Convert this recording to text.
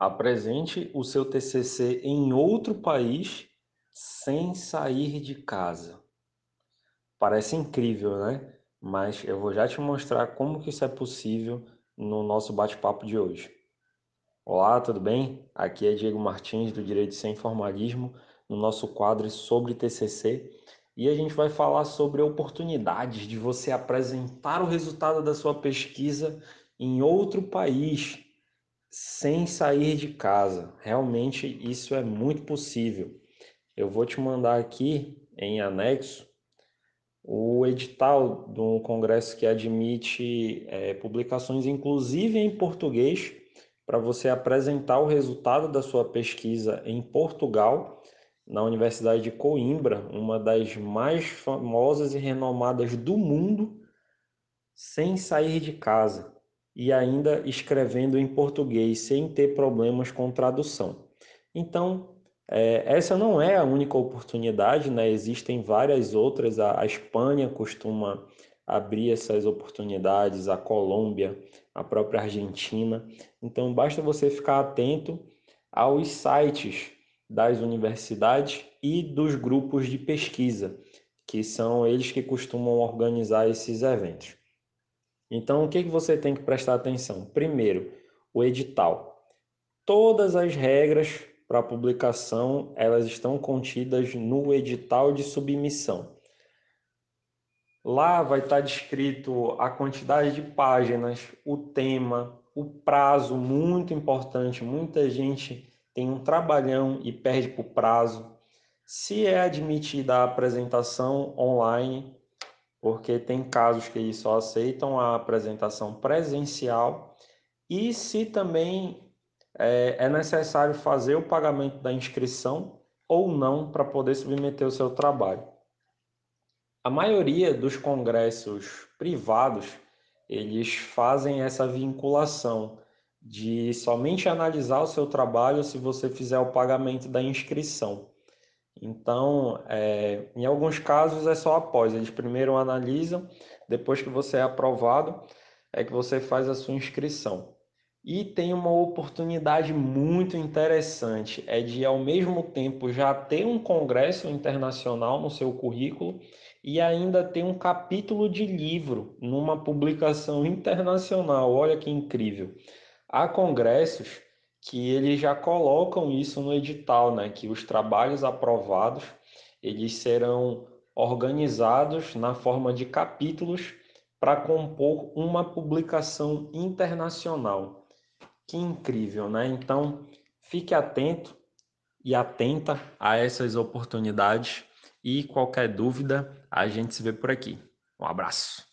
Apresente o seu TCC em outro país sem sair de casa. Parece incrível, né? Mas eu vou já te mostrar como que isso é possível no nosso bate-papo de hoje. Olá, tudo bem? Aqui é Diego Martins do Direito Sem Formalismo, no nosso quadro sobre TCC, e a gente vai falar sobre oportunidades de você apresentar o resultado da sua pesquisa em outro país sem sair de casa. Realmente isso é muito possível. Eu vou te mandar aqui em anexo o edital do congresso que admite é, publicações, inclusive em português, para você apresentar o resultado da sua pesquisa em Portugal, na Universidade de Coimbra, uma das mais famosas e renomadas do mundo, sem sair de casa e ainda escrevendo em português sem ter problemas com tradução. Então, é, essa não é a única oportunidade, né? existem várias outras. A, a Espanha costuma abrir essas oportunidades, a Colômbia, a própria Argentina. Então, basta você ficar atento aos sites das universidades e dos grupos de pesquisa, que são eles que costumam organizar esses eventos. Então, o que, que você tem que prestar atenção? Primeiro, o edital. Todas as regras para publicação, elas estão contidas no edital de submissão. Lá vai estar descrito a quantidade de páginas, o tema, o prazo, muito importante. Muita gente tem um trabalhão e perde por prazo. Se é admitida a apresentação online, porque tem casos que só aceitam a apresentação presencial e se também é, é necessário fazer o pagamento da inscrição ou não para poder submeter o seu trabalho. A maioria dos congressos privados eles fazem essa vinculação de somente analisar o seu trabalho se você fizer o pagamento da inscrição. Então, é, em alguns casos é só após. Eles primeiro analisam, depois que você é aprovado, é que você faz a sua inscrição. E tem uma oportunidade muito interessante, é de ao mesmo tempo já ter um congresso internacional no seu currículo e ainda ter um capítulo de livro numa publicação internacional. Olha que incrível. Há congressos que eles já colocam isso no edital, né? Que os trabalhos aprovados eles serão organizados na forma de capítulos para compor uma publicação internacional. Que incrível, né? Então, fique atento e atenta a essas oportunidades e qualquer dúvida, a gente se vê por aqui. Um abraço.